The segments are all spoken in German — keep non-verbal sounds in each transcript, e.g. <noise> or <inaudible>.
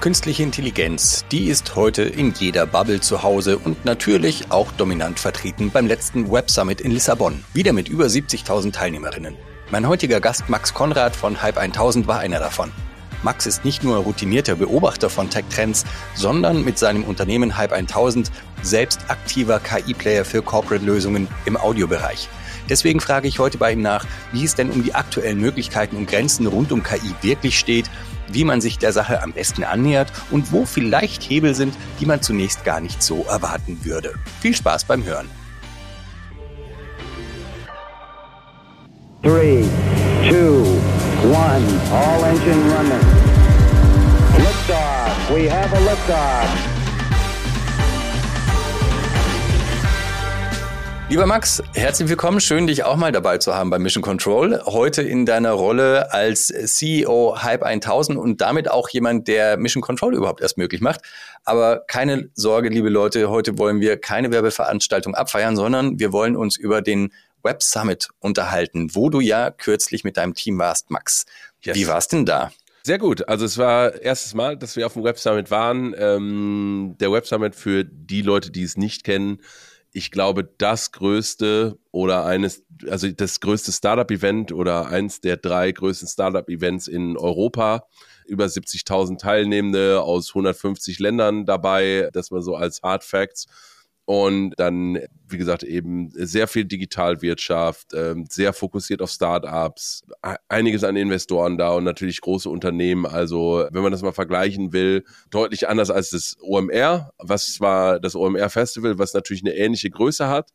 Künstliche Intelligenz, die ist heute in jeder Bubble zu Hause und natürlich auch dominant vertreten beim letzten Web Summit in Lissabon. Wieder mit über 70.000 Teilnehmerinnen. Mein heutiger Gast Max Konrad von Hype 1000 war einer davon. Max ist nicht nur routinierter Beobachter von Tech-Trends, sondern mit seinem Unternehmen Hype 1000 selbst aktiver KI-Player für Corporate-Lösungen im Audiobereich. Deswegen frage ich heute bei ihm nach, wie es denn um die aktuellen Möglichkeiten und Grenzen rund um KI wirklich steht, wie man sich der Sache am besten annähert und wo vielleicht Hebel sind, die man zunächst gar nicht so erwarten würde. Viel Spaß beim Hören. 3, 2, 1, all engine running. Liftoff, we have a liftoff. Lieber Max, herzlich willkommen. Schön, dich auch mal dabei zu haben bei Mission Control. Heute in deiner Rolle als CEO Hype 1000 und damit auch jemand, der Mission Control überhaupt erst möglich macht. Aber keine Sorge, liebe Leute, heute wollen wir keine Werbeveranstaltung abfeiern, sondern wir wollen uns über den Web Summit unterhalten, wo du ja kürzlich mit deinem Team warst, Max. Yes. Wie war's denn da? Sehr gut. Also es war erstes Mal, dass wir auf dem Web Summit waren. Ähm, der Web Summit für die Leute, die es nicht kennen, ich glaube, das größte oder eines, also das größte Startup-Event oder eins der drei größten Startup-Events in Europa. Über 70.000 Teilnehmende aus 150 Ländern dabei, das mal so als Hard Facts. Und dann, wie gesagt, eben sehr viel Digitalwirtschaft, ähm, sehr fokussiert auf Startups, einiges an Investoren da und natürlich große Unternehmen. Also, wenn man das mal vergleichen will, deutlich anders als das OMR, was zwar das OMR Festival, was natürlich eine ähnliche Größe hat,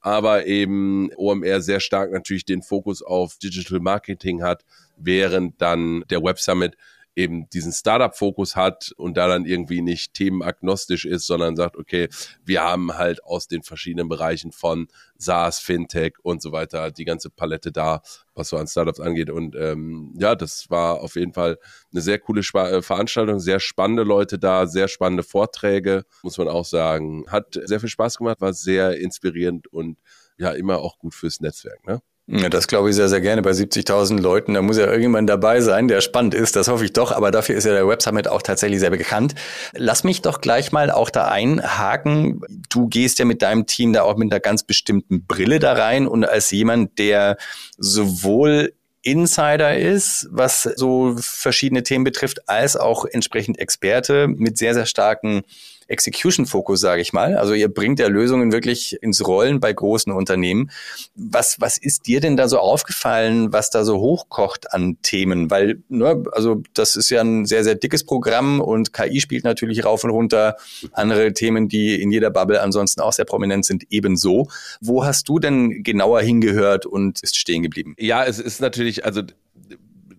aber eben OMR sehr stark natürlich den Fokus auf Digital Marketing hat, während dann der Web Summit eben diesen Startup-Fokus hat und da dann irgendwie nicht themenagnostisch ist, sondern sagt, okay, wir haben halt aus den verschiedenen Bereichen von SaaS, Fintech und so weiter die ganze Palette da, was so an Startups angeht. Und ähm, ja, das war auf jeden Fall eine sehr coole Sp äh, Veranstaltung, sehr spannende Leute da, sehr spannende Vorträge, muss man auch sagen. Hat sehr viel Spaß gemacht, war sehr inspirierend und ja, immer auch gut fürs Netzwerk, ne? Ja, das glaube ich sehr, sehr gerne bei 70.000 Leuten. Da muss ja irgendjemand dabei sein, der spannend ist. Das hoffe ich doch. Aber dafür ist ja der Web Summit auch tatsächlich sehr bekannt. Lass mich doch gleich mal auch da einhaken. Du gehst ja mit deinem Team da auch mit einer ganz bestimmten Brille da rein und als jemand, der sowohl Insider ist, was so verschiedene Themen betrifft, als auch entsprechend Experte mit sehr, sehr starken Execution-Fokus, sage ich mal. Also ihr bringt ja Lösungen wirklich ins Rollen bei großen Unternehmen. Was, was ist dir denn da so aufgefallen, was da so hochkocht an Themen? Weil, ne, also das ist ja ein sehr, sehr dickes Programm und KI spielt natürlich rauf und runter. Andere Themen, die in jeder Bubble ansonsten auch sehr prominent sind, ebenso. Wo hast du denn genauer hingehört und ist stehen geblieben? Ja, es ist natürlich, also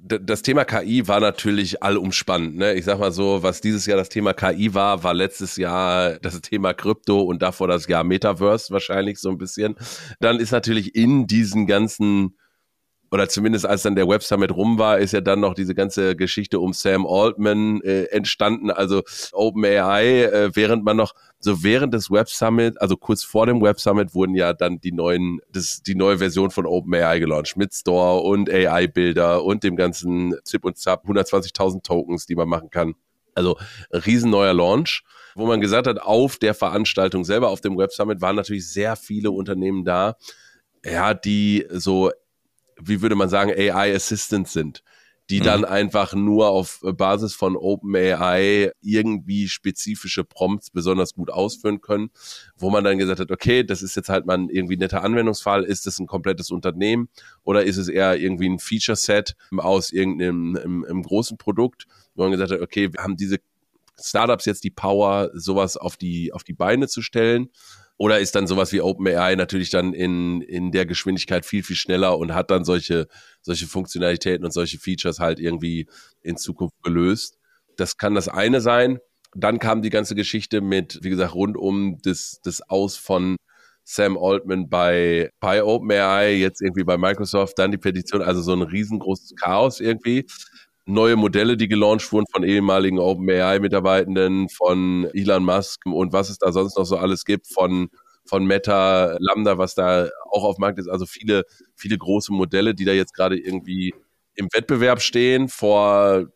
das Thema KI war natürlich allumspannend. Ne? Ich sag mal so, was dieses Jahr das Thema KI war, war letztes Jahr das Thema Krypto und davor das Jahr Metaverse wahrscheinlich so ein bisschen. Dann ist natürlich in diesen ganzen oder zumindest als dann der Web Summit rum war, ist ja dann noch diese ganze Geschichte um Sam Altman äh, entstanden, also OpenAI, äh, während man noch so während des Web Summit, also kurz vor dem Web Summit wurden ja dann die neuen, das, die neue Version von OpenAI gelauncht mit Store und AI-Bilder und dem ganzen Zip und Zap, 120.000 Tokens, die man machen kann. Also riesen neuer Launch, wo man gesagt hat, auf der Veranstaltung selber, auf dem Web Summit waren natürlich sehr viele Unternehmen da, ja, die so wie würde man sagen, AI Assistants sind, die mhm. dann einfach nur auf Basis von OpenAI irgendwie spezifische Prompts besonders gut ausführen können, wo man dann gesagt hat, okay, das ist jetzt halt mal ein irgendwie netter Anwendungsfall, ist das ein komplettes Unternehmen oder ist es eher irgendwie ein Feature Set aus irgendeinem im, im großen Produkt, wo man gesagt hat, okay, wir haben diese Startups jetzt die Power, sowas auf die, auf die Beine zu stellen oder ist dann sowas wie OpenAI natürlich dann in, in der Geschwindigkeit viel, viel schneller und hat dann solche, solche Funktionalitäten und solche Features halt irgendwie in Zukunft gelöst. Das kann das eine sein. Dann kam die ganze Geschichte mit, wie gesagt, rund um das, das Aus von Sam Altman bei, bei OpenAI, jetzt irgendwie bei Microsoft, dann die Petition, also so ein riesengroßes Chaos irgendwie neue Modelle, die gelauncht wurden von ehemaligen OpenAI-Mitarbeitenden, von Elon Musk und was es da sonst noch so alles gibt, von, von Meta, Lambda, was da auch auf dem Markt ist. Also viele, viele große Modelle, die da jetzt gerade irgendwie im Wettbewerb stehen vor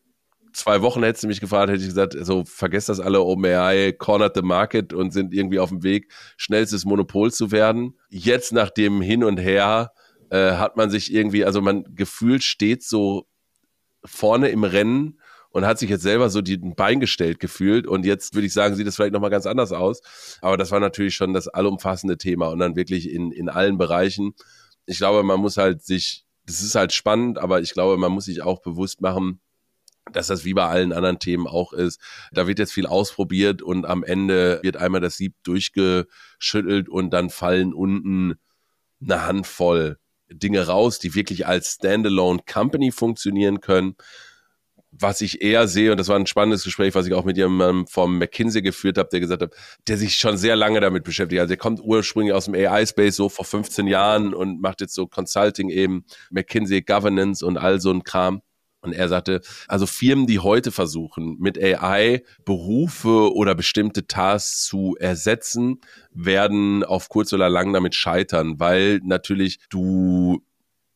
zwei Wochen hättest du mich gefragt, hätte ich gesagt, so vergesst das alle, OpenAI cornered the market und sind irgendwie auf dem Weg, schnellstes Monopol zu werden. Jetzt nach dem Hin und Her äh, hat man sich irgendwie, also man gefühlt steht so vorne im Rennen und hat sich jetzt selber so die Bein gestellt gefühlt. Und jetzt würde ich sagen, sieht es vielleicht nochmal ganz anders aus. Aber das war natürlich schon das allumfassende Thema und dann wirklich in, in allen Bereichen. Ich glaube, man muss halt sich, das ist halt spannend, aber ich glaube, man muss sich auch bewusst machen, dass das wie bei allen anderen Themen auch ist. Da wird jetzt viel ausprobiert und am Ende wird einmal das Sieb durchgeschüttelt und dann fallen unten eine Handvoll Dinge raus, die wirklich als Standalone Company funktionieren können was ich eher sehe, und das war ein spannendes Gespräch, was ich auch mit jemandem vom McKinsey geführt habe, der gesagt hat, der sich schon sehr lange damit beschäftigt. Also der kommt ursprünglich aus dem AI-Space so vor 15 Jahren und macht jetzt so Consulting eben, McKinsey Governance und all so ein Kram. Und er sagte, also Firmen, die heute versuchen, mit AI Berufe oder bestimmte Tasks zu ersetzen, werden auf kurz oder lang damit scheitern, weil natürlich du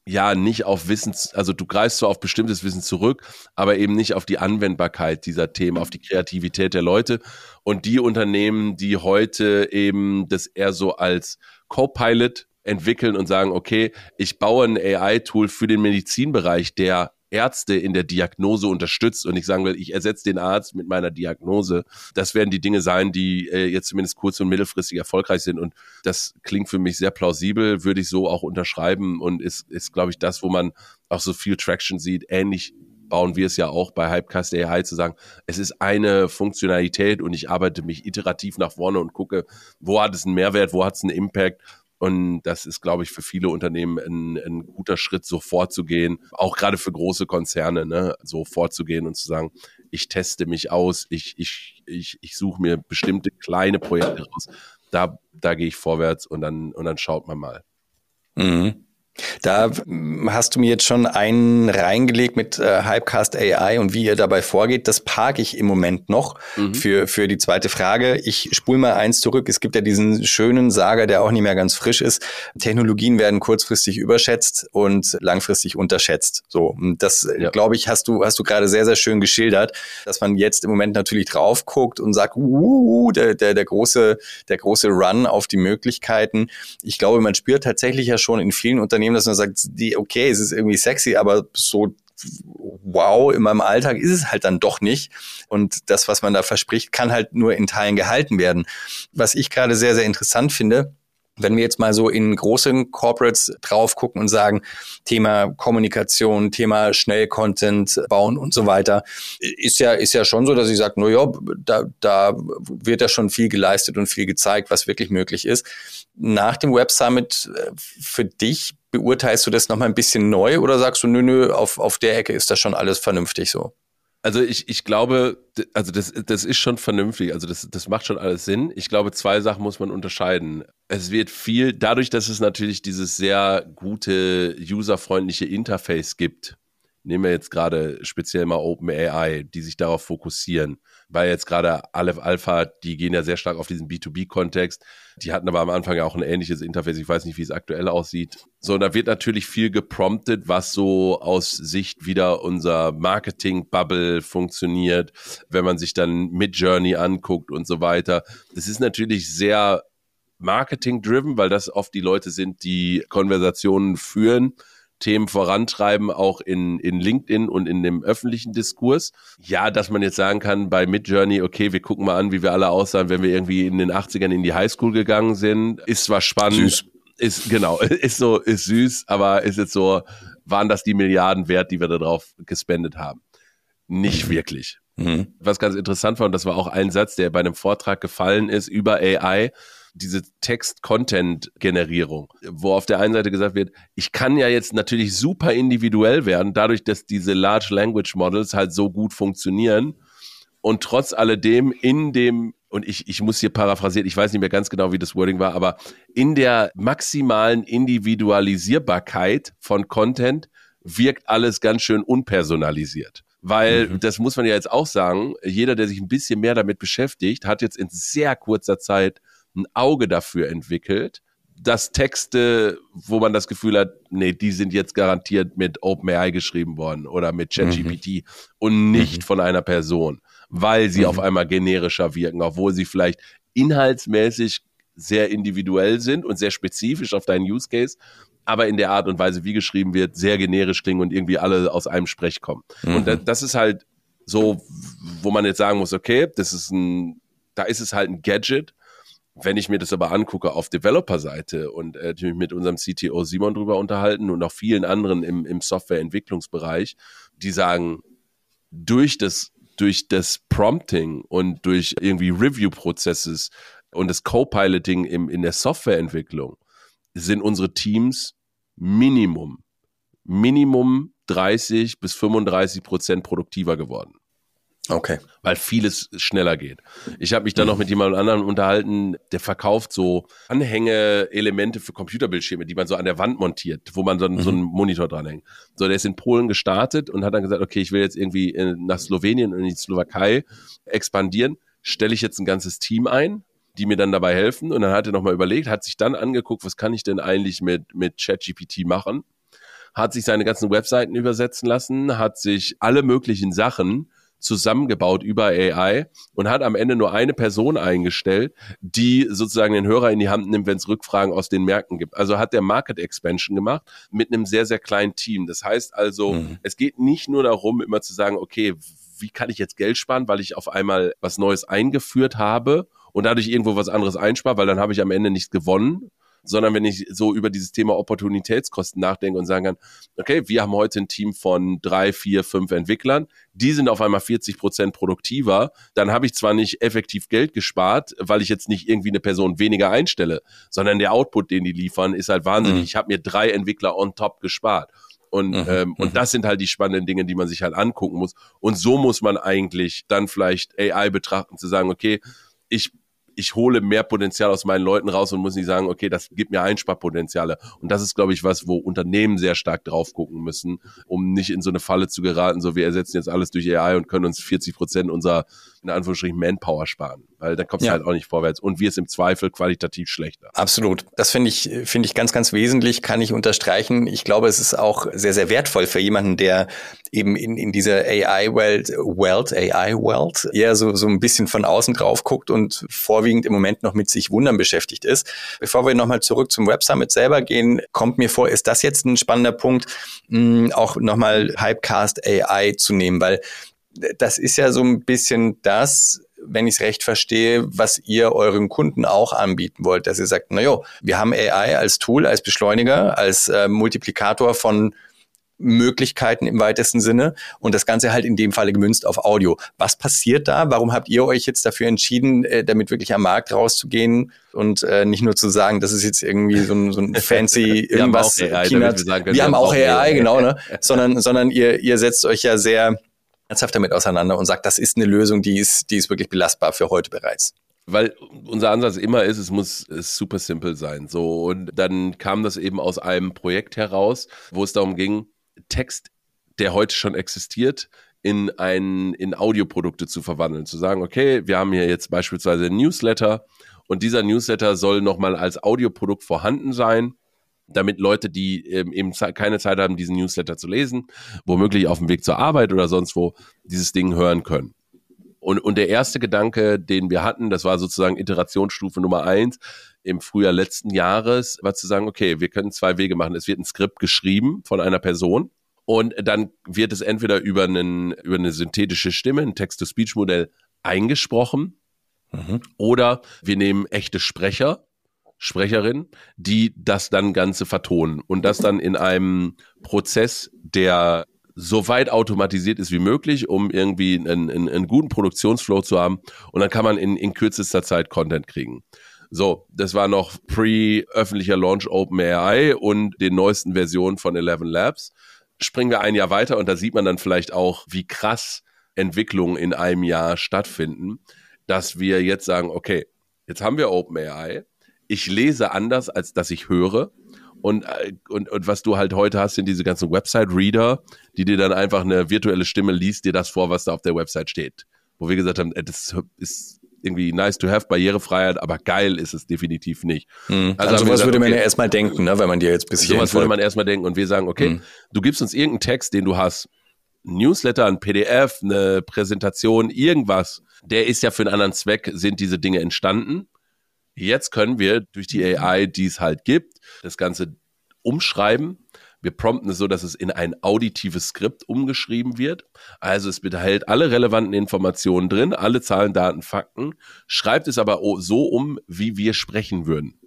ja nicht auf Wissen, also du greifst zwar auf bestimmtes Wissen zurück, aber eben nicht auf die Anwendbarkeit dieser Themen, auf die Kreativität der Leute. Und die Unternehmen, die heute eben das eher so als Co-Pilot entwickeln und sagen, okay, ich baue ein AI-Tool für den Medizinbereich, der Ärzte in der Diagnose unterstützt und ich sagen will, ich ersetze den Arzt mit meiner Diagnose. Das werden die Dinge sein, die äh, jetzt zumindest kurz- und mittelfristig erfolgreich sind. Und das klingt für mich sehr plausibel, würde ich so auch unterschreiben und ist, ist glaube ich, das, wo man auch so viel Traction sieht. Ähnlich bauen wir es ja auch bei Hypecast AI zu sagen, es ist eine Funktionalität und ich arbeite mich iterativ nach vorne und gucke, wo hat es einen Mehrwert, wo hat es einen Impact und das ist, glaube ich, für viele Unternehmen ein, ein guter Schritt, so vorzugehen, auch gerade für große Konzerne, ne, so vorzugehen und zu sagen, ich teste mich aus, ich, ich, ich, ich suche mir bestimmte kleine Projekte raus. Da, da gehe ich vorwärts und dann, und dann schaut man mal. Mhm. Da hast du mir jetzt schon einen reingelegt mit äh, Hypecast AI und wie ihr dabei vorgeht. Das parke ich im Moment noch mhm. für, für die zweite Frage. Ich spule mal eins zurück. Es gibt ja diesen schönen Sager, der auch nicht mehr ganz frisch ist. Technologien werden kurzfristig überschätzt und langfristig unterschätzt. So, und das, ja. glaube ich, hast du, hast du gerade sehr, sehr schön geschildert, dass man jetzt im Moment natürlich drauf guckt und sagt, uh, der, der, der große, der große Run auf die Möglichkeiten. Ich glaube, man spürt tatsächlich ja schon in vielen Unternehmen, Unternehmen, dass man sagt, die, okay, es ist irgendwie sexy, aber so wow, in meinem Alltag ist es halt dann doch nicht. Und das, was man da verspricht, kann halt nur in Teilen gehalten werden. Was ich gerade sehr, sehr interessant finde, wenn wir jetzt mal so in großen Corporates drauf gucken und sagen, Thema Kommunikation, Thema Schnell-Content bauen und so weiter, ist ja, ist ja schon so, dass ich sage, no ja, da, da wird ja schon viel geleistet und viel gezeigt, was wirklich möglich ist. Nach dem Web Summit äh, für dich beurteilst du das nochmal ein bisschen neu oder sagst du, nö, nö, auf, auf der Ecke ist das schon alles vernünftig so? Also ich, ich glaube, also das, das ist schon vernünftig, also das, das macht schon alles Sinn. Ich glaube, zwei Sachen muss man unterscheiden. Es wird viel, dadurch, dass es natürlich dieses sehr gute, userfreundliche Interface gibt, nehmen wir jetzt gerade speziell mal OpenAI, die sich darauf fokussieren, weil jetzt gerade Aleph Alpha, die gehen ja sehr stark auf diesen B2B-Kontext. Die hatten aber am Anfang ja auch ein ähnliches Interface. Ich weiß nicht, wie es aktuell aussieht. So, da wird natürlich viel gepromptet, was so aus Sicht wieder unser Marketing-Bubble funktioniert, wenn man sich dann Mid-Journey anguckt und so weiter. Das ist natürlich sehr Marketing-driven, weil das oft die Leute sind, die Konversationen führen Themen vorantreiben, auch in, in LinkedIn und in dem öffentlichen Diskurs. Ja, dass man jetzt sagen kann, bei Midjourney, okay, wir gucken mal an, wie wir alle aussahen, wenn wir irgendwie in den 80ern in die Highschool gegangen sind. Ist zwar spannend. Süß. Ist, genau, <laughs> ist so, ist süß, aber ist jetzt so, waren das die Milliarden wert, die wir darauf gespendet haben? Nicht wirklich. Mhm. Was ganz interessant war, und das war auch ein Satz, der bei einem Vortrag gefallen ist über AI, diese Text-Content-Generierung, wo auf der einen Seite gesagt wird, ich kann ja jetzt natürlich super individuell werden, dadurch, dass diese Large Language Models halt so gut funktionieren und trotz alledem in dem und ich, ich muss hier paraphrasieren, ich weiß nicht mehr ganz genau, wie das Wording war, aber in der maximalen Individualisierbarkeit von Content wirkt alles ganz schön unpersonalisiert. Weil, mhm. das muss man ja jetzt auch sagen, jeder, der sich ein bisschen mehr damit beschäftigt, hat jetzt in sehr kurzer Zeit ein Auge dafür entwickelt, das Texte, wo man das Gefühl hat, nee, die sind jetzt garantiert mit OpenAI geschrieben worden oder mit ChatGPT mhm. und nicht mhm. von einer Person, weil sie mhm. auf einmal generischer wirken, obwohl sie vielleicht inhaltsmäßig sehr individuell sind und sehr spezifisch auf deinen Use Case, aber in der Art und Weise, wie geschrieben wird, sehr generisch klingen und irgendwie alle aus einem Sprech kommen. Mhm. Und das, das ist halt so, wo man jetzt sagen muss, okay, das ist ein, da ist es halt ein Gadget. Wenn ich mir das aber angucke auf Developer-Seite und äh, mich mit unserem CTO Simon drüber unterhalten und auch vielen anderen im, im Softwareentwicklungsbereich, die sagen, durch das, durch das Prompting und durch irgendwie Review-Prozesses und das Co-Piloting in der Softwareentwicklung sind unsere Teams Minimum, Minimum 30 bis 35 Prozent produktiver geworden. Okay. Weil vieles schneller geht. Ich habe mich dann noch mit jemandem anderen unterhalten, der verkauft so Anhänge-Elemente für Computerbildschirme, die man so an der Wand montiert, wo man so, mhm. so einen Monitor dranhängt. So, der ist in Polen gestartet und hat dann gesagt, okay, ich will jetzt irgendwie nach Slowenien und in die Slowakei expandieren. Stelle ich jetzt ein ganzes Team ein, die mir dann dabei helfen. Und dann hat er nochmal überlegt, hat sich dann angeguckt, was kann ich denn eigentlich mit, mit ChatGPT machen? Hat sich seine ganzen Webseiten übersetzen lassen, hat sich alle möglichen Sachen zusammengebaut über AI und hat am Ende nur eine Person eingestellt, die sozusagen den Hörer in die Hand nimmt, wenn es Rückfragen aus den Märkten gibt. Also hat der Market Expansion gemacht mit einem sehr, sehr kleinen Team. Das heißt also, mhm. es geht nicht nur darum, immer zu sagen, okay, wie kann ich jetzt Geld sparen, weil ich auf einmal was Neues eingeführt habe und dadurch irgendwo was anderes einspare, weil dann habe ich am Ende nichts gewonnen, sondern wenn ich so über dieses Thema Opportunitätskosten nachdenke und sagen kann, okay, wir haben heute ein Team von drei, vier, fünf Entwicklern, die sind auf einmal 40 Prozent produktiver, dann habe ich zwar nicht effektiv Geld gespart, weil ich jetzt nicht irgendwie eine Person weniger einstelle, sondern der Output, den die liefern, ist halt wahnsinnig. Mhm. Ich habe mir drei Entwickler on top gespart. Und, mhm. ähm, und mhm. das sind halt die spannenden Dinge, die man sich halt angucken muss. Und so muss man eigentlich dann vielleicht AI betrachten, zu sagen, okay, ich ich hole mehr Potenzial aus meinen Leuten raus und muss nicht sagen, okay, das gibt mir Einsparpotenziale. Und das ist, glaube ich, was, wo Unternehmen sehr stark drauf gucken müssen, um nicht in so eine Falle zu geraten, so wir ersetzen jetzt alles durch AI und können uns 40 Prozent unserer, in Anführungsstrichen, Manpower sparen. Weil dann kommt es ja. halt auch nicht vorwärts. Und wir es im Zweifel qualitativ schlechter. Absolut. Das finde ich, finde ich ganz, ganz wesentlich, kann ich unterstreichen. Ich glaube, es ist auch sehr, sehr wertvoll für jemanden, der eben in, in dieser AI-Welt, Welt, AI-Welt, eher so, so ein bisschen von außen drauf guckt und vorwiegend im Moment noch mit sich Wundern beschäftigt ist. Bevor wir nochmal zurück zum Web Summit selber gehen, kommt mir vor, ist das jetzt ein spannender Punkt, mh, auch nochmal Hypecast AI zu nehmen, weil das ist ja so ein bisschen das, wenn ich es recht verstehe, was ihr euren Kunden auch anbieten wollt, dass ihr sagt, na jo, wir haben AI als Tool, als Beschleuniger, als äh, Multiplikator von Möglichkeiten im weitesten Sinne und das Ganze halt in dem Falle gemünzt auf Audio. Was passiert da? Warum habt ihr euch jetzt dafür entschieden, äh, damit wirklich am Markt rauszugehen und äh, nicht nur zu sagen, das ist jetzt irgendwie so ein, so ein fancy irgendwas. <laughs> wir haben auch AI, wir, sagen, wir haben auch AI, genau, ne? <laughs> sondern, sondern ihr, ihr setzt euch ja sehr ernsthaft damit auseinander und sagt, das ist eine Lösung, die ist, die ist wirklich belastbar für heute bereits. Weil unser Ansatz immer ist, es muss super simpel sein. So und dann kam das eben aus einem Projekt heraus, wo es darum ging, Text, der heute schon existiert, in ein in Audioprodukte zu verwandeln, zu sagen, okay, wir haben hier jetzt beispielsweise ein Newsletter und dieser Newsletter soll nochmal als Audioprodukt vorhanden sein damit Leute, die ähm, eben keine Zeit haben, diesen Newsletter zu lesen, womöglich auf dem Weg zur Arbeit oder sonst wo, dieses Ding hören können. Und, und der erste Gedanke, den wir hatten, das war sozusagen Iterationsstufe Nummer eins im Frühjahr letzten Jahres, war zu sagen, okay, wir können zwei Wege machen. Es wird ein Skript geschrieben von einer Person und dann wird es entweder über, einen, über eine synthetische Stimme, ein Text-to-Speech-Modell eingesprochen mhm. oder wir nehmen echte Sprecher Sprecherin, die das dann Ganze vertonen und das dann in einem Prozess, der so weit automatisiert ist wie möglich, um irgendwie einen, einen, einen guten Produktionsflow zu haben. Und dann kann man in, in kürzester Zeit Content kriegen. So, das war noch pre-öffentlicher Launch OpenAI und den neuesten Versionen von Eleven Labs. Springen wir ein Jahr weiter und da sieht man dann vielleicht auch, wie krass Entwicklungen in einem Jahr stattfinden, dass wir jetzt sagen, okay, jetzt haben wir OpenAI, ich lese anders, als dass ich höre. Und, äh, und, und was du halt heute hast, sind diese ganzen Website-Reader, die dir dann einfach eine virtuelle Stimme liest, dir das vor, was da auf der Website steht. Wo wir gesagt haben, das ist, irgendwie nice to have, Barrierefreiheit, aber geil ist es definitiv nicht. Mhm. Also, also sowas gesagt, würde man okay, ja erstmal denken, ne, wenn man dir jetzt bis hier Sowas würde man erstmal denken und wir sagen, okay, mhm. du gibst uns irgendeinen Text, den du hast, Newsletter, ein PDF, eine Präsentation, irgendwas, der ist ja für einen anderen Zweck, sind diese Dinge entstanden. Jetzt können wir durch die AI, die es halt gibt, das Ganze umschreiben. Wir prompten es so, dass es in ein auditives Skript umgeschrieben wird. Also es behält alle relevanten Informationen drin, alle Zahlen, Daten, Fakten, schreibt es aber so um, wie wir sprechen würden.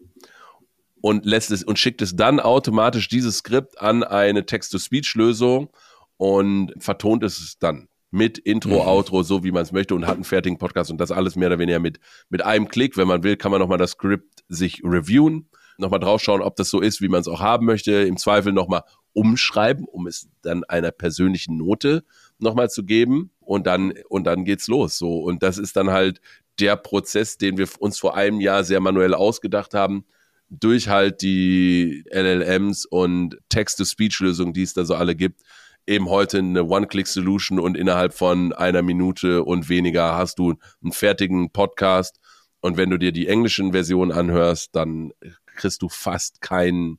Und lässt es und schickt es dann automatisch dieses Skript an eine Text-to-Speech-Lösung und vertont es dann mit Intro, mhm. Outro, so wie man es möchte und hat einen fertigen Podcast und das alles mehr oder weniger mit, mit einem Klick. Wenn man will, kann man nochmal das Skript sich reviewen, nochmal draufschauen, ob das so ist, wie man es auch haben möchte. Im Zweifel nochmal umschreiben, um es dann einer persönlichen Note nochmal zu geben und dann, und dann geht's los. So. Und das ist dann halt der Prozess, den wir uns vor einem Jahr sehr manuell ausgedacht haben, durch halt die LLMs und Text-to-Speech-Lösungen, die es da so alle gibt, eben heute eine One-Click-Solution und innerhalb von einer Minute und weniger hast du einen fertigen Podcast. Und wenn du dir die englischen Versionen anhörst, dann kriegst du fast keinen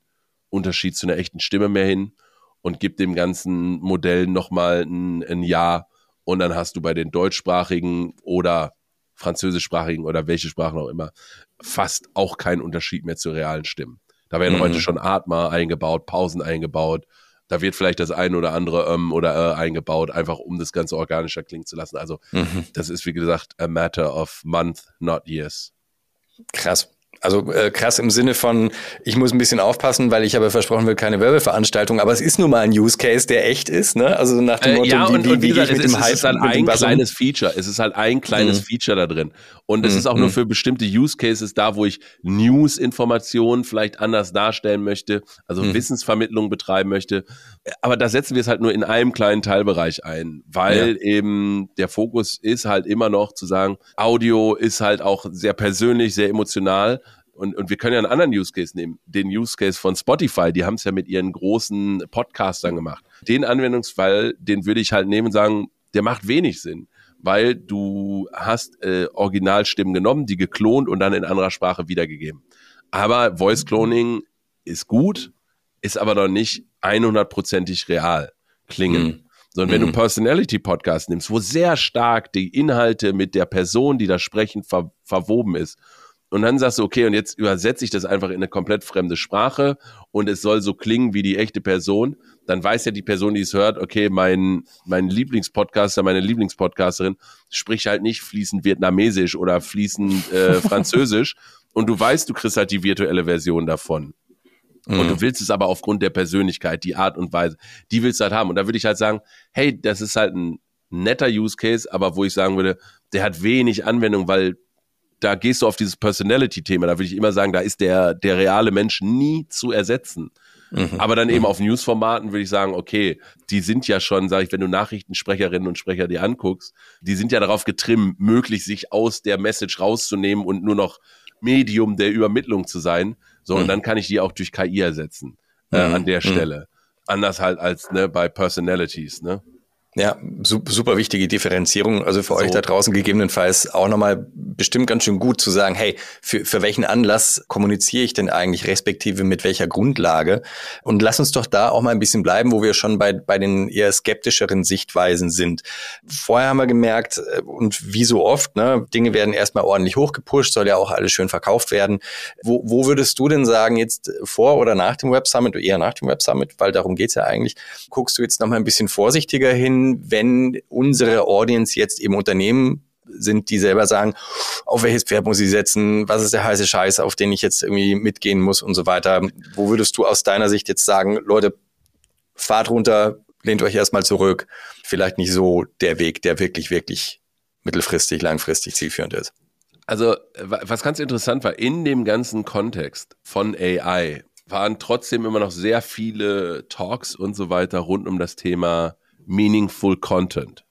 Unterschied zu einer echten Stimme mehr hin und gib dem ganzen Modell nochmal ein, ein Ja. Und dann hast du bei den deutschsprachigen oder französischsprachigen oder welche Sprachen auch immer fast auch keinen Unterschied mehr zu realen Stimmen. Da werden mhm. heute schon Atmer eingebaut, Pausen eingebaut, da wird vielleicht das ein oder andere ähm oder äh eingebaut, einfach um das Ganze organischer klingen zu lassen. Also mhm. das ist, wie gesagt, a matter of month, not years. Krass. Also äh, krass im Sinne von, ich muss ein bisschen aufpassen, weil ich habe versprochen will, keine Werbeveranstaltung, aber es ist nun mal ein Use Case, der echt ist, ne? Also nach dem äh, Motto, ja, und, wie, und wie, wie gesagt, ich mit es dem Hype, ist halt ein kleines Feature. Es ist halt ein kleines mhm. Feature da drin. Und es mhm. ist auch nur mhm. für bestimmte Use Cases da, wo ich News-Informationen vielleicht anders darstellen möchte, also mhm. Wissensvermittlung betreiben möchte. Aber da setzen wir es halt nur in einem kleinen Teilbereich ein, weil ja. eben der Fokus ist halt immer noch zu sagen, Audio ist halt auch sehr persönlich, sehr emotional und, und wir können ja einen anderen Use Case nehmen, den Use Case von Spotify, die haben es ja mit ihren großen Podcastern gemacht. Den Anwendungsfall, den würde ich halt nehmen und sagen, der macht wenig Sinn, weil du hast äh, Originalstimmen genommen, die geklont und dann in anderer Sprache wiedergegeben. Aber Voice Cloning ist gut, ist aber noch nicht 100%ig real klingen. Mhm. Sondern wenn du mhm. Personality Podcast nimmst, wo sehr stark die Inhalte mit der Person, die da sprechen, ver verwoben ist und dann sagst du, okay, und jetzt übersetze ich das einfach in eine komplett fremde Sprache und es soll so klingen wie die echte Person, dann weiß ja die Person, die es hört, okay, mein, mein Lieblingspodcaster, meine Lieblingspodcasterin spricht halt nicht fließend Vietnamesisch oder fließend äh, <laughs> Französisch und du weißt, du kriegst halt die virtuelle Version davon. Und du mhm. willst es aber aufgrund der Persönlichkeit, die Art und Weise, die willst du halt haben. Und da würde ich halt sagen, hey, das ist halt ein netter Use Case, aber wo ich sagen würde, der hat wenig Anwendung, weil da gehst du auf dieses Personality-Thema. Da würde ich immer sagen, da ist der, der reale Mensch nie zu ersetzen. Mhm. Aber dann eben mhm. auf News-Formaten würde ich sagen, okay, die sind ja schon, sage ich, wenn du Nachrichtensprecherinnen und Sprecher dir anguckst, die sind ja darauf getrimmt, möglich sich aus der Message rauszunehmen und nur noch Medium der Übermittlung zu sein. So, mhm. und dann kann ich die auch durch KI ersetzen äh, mhm. an der mhm. Stelle. Anders halt als ne, bei Personalities, ne? Ja, super wichtige Differenzierung. Also für so. euch da draußen gegebenenfalls auch nochmal bestimmt ganz schön gut zu sagen, hey, für, für welchen Anlass kommuniziere ich denn eigentlich, respektive mit welcher Grundlage? Und lass uns doch da auch mal ein bisschen bleiben, wo wir schon bei, bei den eher skeptischeren Sichtweisen sind. Vorher haben wir gemerkt, äh, und wie so oft, ne, Dinge werden erstmal ordentlich hochgepusht, soll ja auch alles schön verkauft werden. Wo, wo würdest du denn sagen, jetzt vor oder nach dem Web Summit, eher nach dem Web Summit, weil darum geht's ja eigentlich, guckst du jetzt nochmal ein bisschen vorsichtiger hin? Wenn unsere Audience jetzt im Unternehmen sind, die selber sagen, auf welches Pferd muss ich setzen, was ist der heiße Scheiß, auf den ich jetzt irgendwie mitgehen muss und so weiter. Wo würdest du aus deiner Sicht jetzt sagen, Leute, fahrt runter, lehnt euch erstmal zurück. Vielleicht nicht so der Weg, der wirklich, wirklich mittelfristig, langfristig zielführend ist. Also, was ganz interessant war, in dem ganzen Kontext von AI waren trotzdem immer noch sehr viele Talks und so weiter rund um das Thema meaningful Content.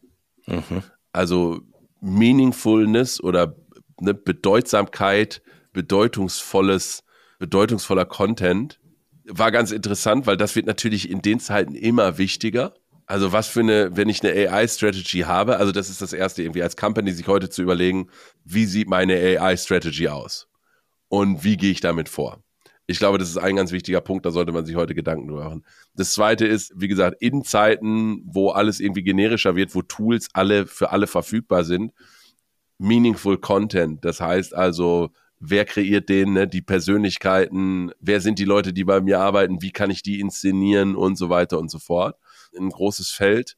Mhm. Also Meaningfulness oder eine Bedeutsamkeit, bedeutungsvolles, bedeutungsvoller Content war ganz interessant, weil das wird natürlich in den Zeiten immer wichtiger. Also was für eine, wenn ich eine AI-Strategy habe, also das ist das Erste, irgendwie als Company sich heute zu überlegen, wie sieht meine AI-Strategy aus? Und wie gehe ich damit vor? Ich glaube, das ist ein ganz wichtiger Punkt, da sollte man sich heute Gedanken machen. Das zweite ist, wie gesagt, in Zeiten, wo alles irgendwie generischer wird, wo Tools alle für alle verfügbar sind, meaningful Content. Das heißt also, wer kreiert den, ne? die Persönlichkeiten, wer sind die Leute, die bei mir arbeiten, wie kann ich die inszenieren und so weiter und so fort ein großes Feld.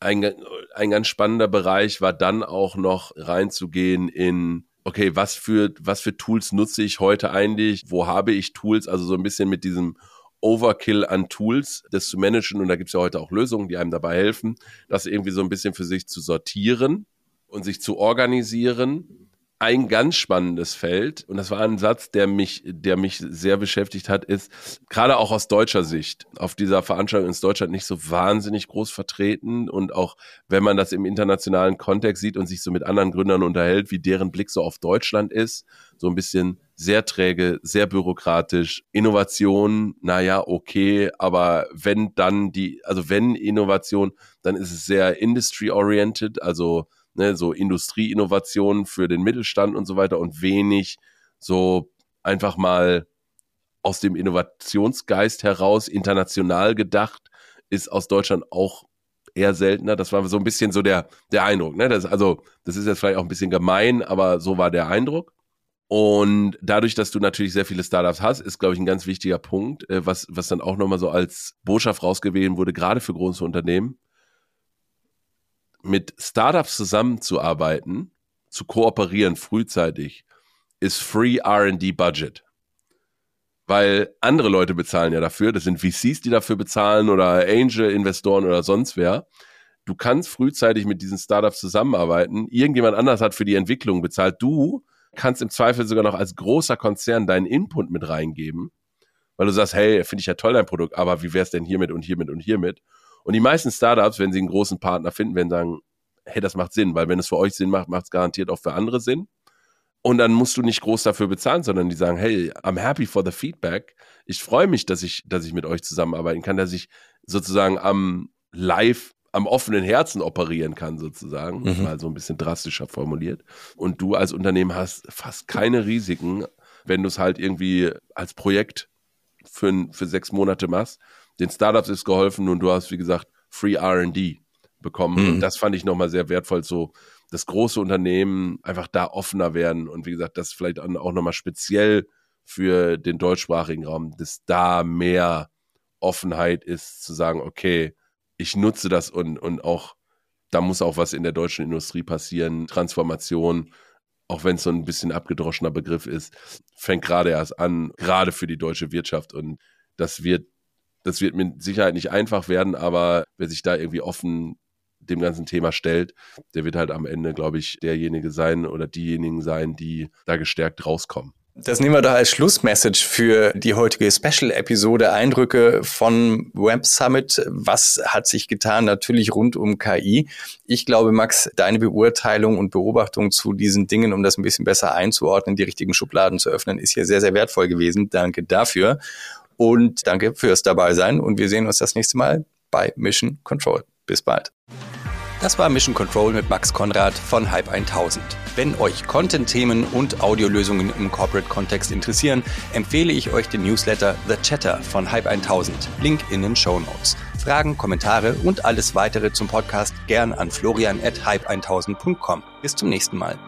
Ein, ein ganz spannender Bereich war dann auch noch reinzugehen in, okay, was für, was für Tools nutze ich heute eigentlich? Wo habe ich Tools? Also so ein bisschen mit diesem Overkill an Tools, das zu managen. Und da gibt es ja heute auch Lösungen, die einem dabei helfen, das irgendwie so ein bisschen für sich zu sortieren und sich zu organisieren ein ganz spannendes Feld, und das war ein Satz, der mich, der mich sehr beschäftigt hat, ist, gerade auch aus deutscher Sicht, auf dieser Veranstaltung ist Deutschland nicht so wahnsinnig groß vertreten und auch wenn man das im internationalen Kontext sieht und sich so mit anderen Gründern unterhält, wie deren Blick so auf Deutschland ist, so ein bisschen sehr träge, sehr bürokratisch. Innovation, naja, okay, aber wenn dann die, also wenn Innovation, dann ist es sehr industry-oriented, also ne, so Industrieinnovationen für den Mittelstand und so weiter und wenig so einfach mal aus dem Innovationsgeist heraus international gedacht, ist aus Deutschland auch eher seltener. Das war so ein bisschen so der, der Eindruck. Ne? Das, also, das ist jetzt vielleicht auch ein bisschen gemein, aber so war der Eindruck. Und dadurch, dass du natürlich sehr viele Startups hast, ist, glaube ich, ein ganz wichtiger Punkt, äh, was, was dann auch nochmal so als Botschaft rausgewählt wurde, gerade für große Unternehmen mit Startups zusammenzuarbeiten, zu kooperieren frühzeitig, ist Free RD Budget. Weil andere Leute bezahlen ja dafür, das sind VCs, die dafür bezahlen oder Angel-Investoren oder sonst wer. Du kannst frühzeitig mit diesen Startups zusammenarbeiten. Irgendjemand anders hat für die Entwicklung bezahlt. Du kannst im Zweifel sogar noch als großer Konzern deinen Input mit reingeben, weil du sagst, hey, finde ich ja toll dein Produkt, aber wie wär's denn hiermit und hiermit und hiermit? Und die meisten Startups, wenn sie einen großen Partner finden, werden sagen, hey, das macht Sinn, weil wenn es für euch Sinn macht, macht es garantiert auch für andere Sinn. Und dann musst du nicht groß dafür bezahlen, sondern die sagen, hey, I'm happy for the feedback. Ich freue mich, dass ich, dass ich mit euch zusammenarbeiten kann, dass ich sozusagen am Live, am offenen Herzen operieren kann, sozusagen. Mhm. Mal so ein bisschen drastischer formuliert. Und du als Unternehmen hast fast keine Risiken, wenn du es halt irgendwie als Projekt für, für sechs Monate machst, den Startups ist geholfen und du hast, wie gesagt, Free RD bekommen. Mhm. Und das fand ich nochmal sehr wertvoll, so dass große Unternehmen einfach da offener werden und wie gesagt, das vielleicht auch nochmal speziell für den deutschsprachigen Raum, dass da mehr Offenheit ist, zu sagen, okay, ich nutze das und, und auch, da muss auch was in der deutschen Industrie passieren, Transformation, auch wenn es so ein bisschen abgedroschener Begriff ist, fängt gerade erst an, gerade für die deutsche Wirtschaft und das wird das wird mit Sicherheit nicht einfach werden, aber wer sich da irgendwie offen dem ganzen Thema stellt, der wird halt am Ende, glaube ich, derjenige sein oder diejenigen sein, die da gestärkt rauskommen. Das nehmen wir doch als Schlussmessage für die heutige Special-Episode. Eindrücke von Web Summit. Was hat sich getan? Natürlich rund um KI. Ich glaube, Max, deine Beurteilung und Beobachtung zu diesen Dingen, um das ein bisschen besser einzuordnen, die richtigen Schubladen zu öffnen, ist hier sehr, sehr wertvoll gewesen. Danke dafür. Und danke fürs dabei sein und wir sehen uns das nächste Mal bei Mission Control. Bis bald. Das war Mission Control mit Max Konrad von Hype 1000. Wenn euch Content-Themen und Audiolösungen im Corporate-Kontext interessieren, empfehle ich euch den Newsletter The Chatter von Hype 1000. Link in den Show Notes. Fragen, Kommentare und alles weitere zum Podcast gern an florian at hype1000.com. Bis zum nächsten Mal.